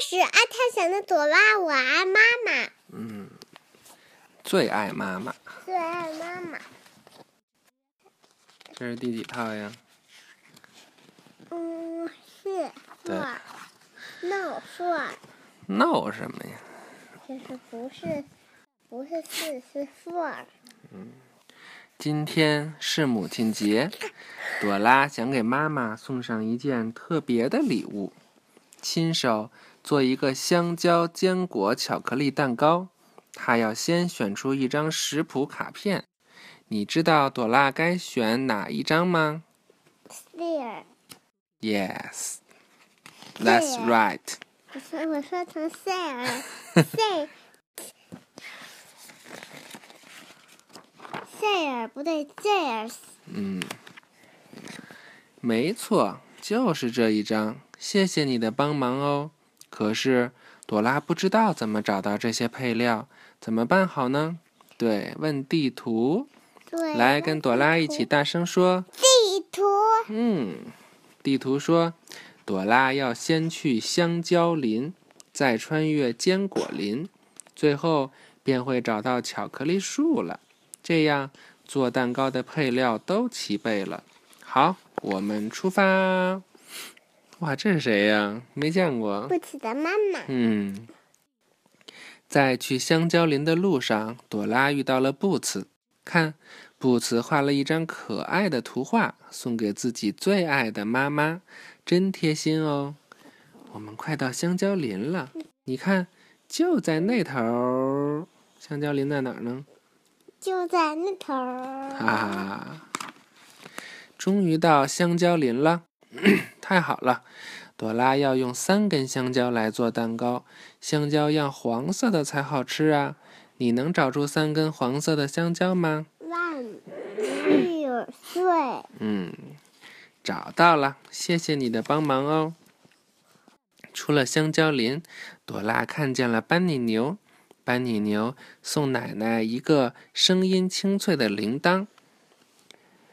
始爱探险的朵拉，我爱妈妈，嗯，最爱妈妈。最爱妈妈。这是第几套呀？嗯，是对 four。no 什么呀？就是不是不是四是 four。今天是母亲节，朵拉想给妈妈送上一件特别的礼物，亲手做一个香蕉坚果巧克力蛋糕。他要先选出一张食谱卡片，你知道朵拉该选哪一张吗 There，？Yes, that's right. 我说我说成 there，say there 不对 there。嗯，没错，就是这一张。谢谢你的帮忙哦。可是朵拉不知道怎么找到这些配料，怎么办好呢？对，问地图。对，来，跟朵拉一起大声说。地图。嗯，地图说，朵拉要先去香蕉林，再穿越坚果林，最后便会找到巧克力树了。这样做蛋糕的配料都齐备了。好，我们出发。哇，这是谁呀？没见过。不起的妈妈。嗯，在去香蕉林的路上，朵拉遇到了布茨。看，布茨画了一张可爱的图画，送给自己最爱的妈妈，真贴心哦。我们快到香蕉林了，你看，就在那头。香蕉林在哪儿呢？就在那头儿。啊，终于到香蕉林了，太好了！朵拉要用三根香蕉来做蛋糕，香蕉要黄色的才好吃啊！你能找出三根黄色的香蕉吗？One, two, three。嗯，找到了，谢谢你的帮忙哦。出了香蕉林，朵拉看见了班尼牛。班尼牛送奶奶一个声音清脆的铃铛，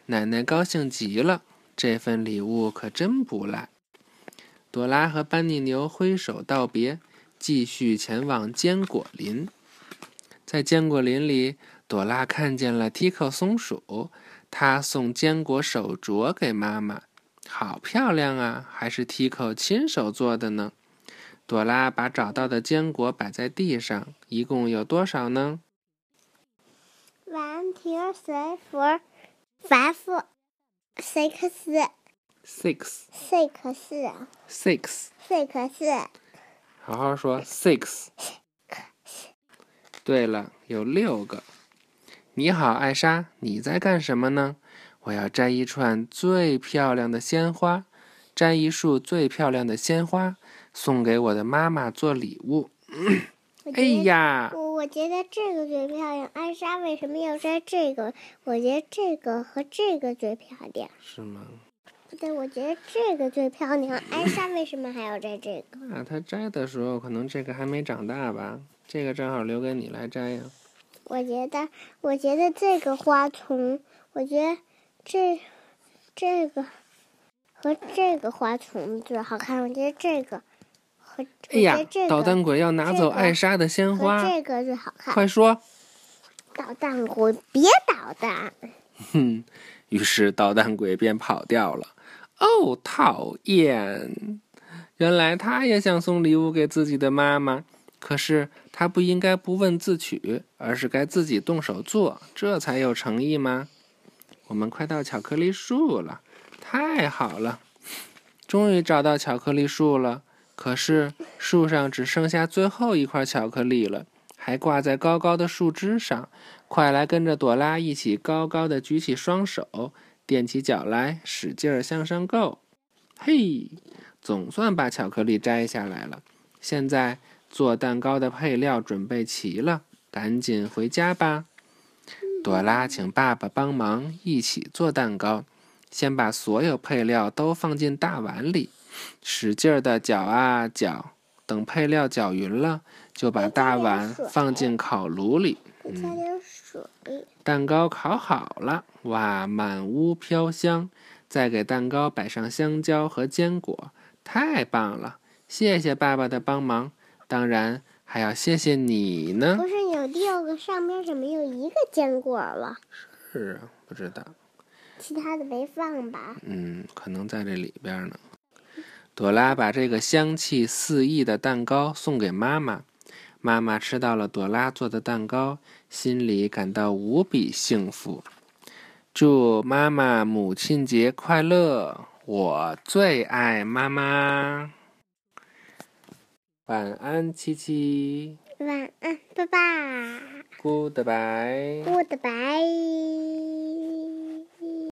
奶奶高兴极了，这份礼物可真不赖。朵拉和班尼牛挥手道别，继续前往坚果林。在坚果林里，朵拉看见了 Tico 松鼠，它送坚果手镯给妈妈，好漂亮啊！还是 Tico 亲手做的呢。朵拉把找到的坚果摆在地上，一共有多少呢 One, two, three, four, five, six,？Six, six, six，six。好好说，six。对了，有六个。你好，艾莎，你在干什么呢？我要摘一串最漂亮的鲜花，摘一束最漂亮的鲜花，送给我的妈妈做礼物。哎呀，我我觉得这个最漂亮。艾莎为什么要摘这个？我觉得这个和这个最漂亮。是吗？不对，我觉得这个最漂亮。艾莎为什么还要摘这个？啊她摘的时候，可能这个还没长大吧？这个正好留给你来摘呀。我觉得，我觉得这个花丛，我觉得这这个和这个花丛最好看。我觉得这个和哎呀捣蛋鬼要拿走艾莎的鲜花，和这个最好看。快说！捣蛋鬼，别捣蛋！哼，于是捣蛋鬼便跑掉了。哦，讨厌！原来他也想送礼物给自己的妈妈，可是他不应该不问自取，而是该自己动手做，这才有诚意吗？我们快到巧克力树了，太好了！终于找到巧克力树了，可是树上只剩下最后一块巧克力了，还挂在高高的树枝上。快来跟着朵拉一起高高的举起双手，踮起脚来，使劲儿向上够。嘿，总算把巧克力摘下来了。现在做蛋糕的配料准备齐了，赶紧回家吧。朵拉请爸爸帮忙一起做蛋糕，先把所有配料都放进大碗里，使劲儿的搅啊搅。等配料搅匀了，就把大碗放进烤炉里。加点水。蛋糕烤好了，哇，满屋飘香。再给蛋糕摆上香蕉和坚果，太棒了！谢谢爸爸的帮忙，当然还要谢谢你呢。不是有六个，上面怎么有一个坚果了？是啊，不知道。其他的没放吧？嗯，可能在这里边呢。朵拉把这个香气四溢的蛋糕送给妈妈，妈妈吃到了朵拉做的蛋糕，心里感到无比幸福。祝妈妈母亲节快乐！我最爱妈妈。晚安，七七。晚安，爸爸。Goodbye。Goodbye。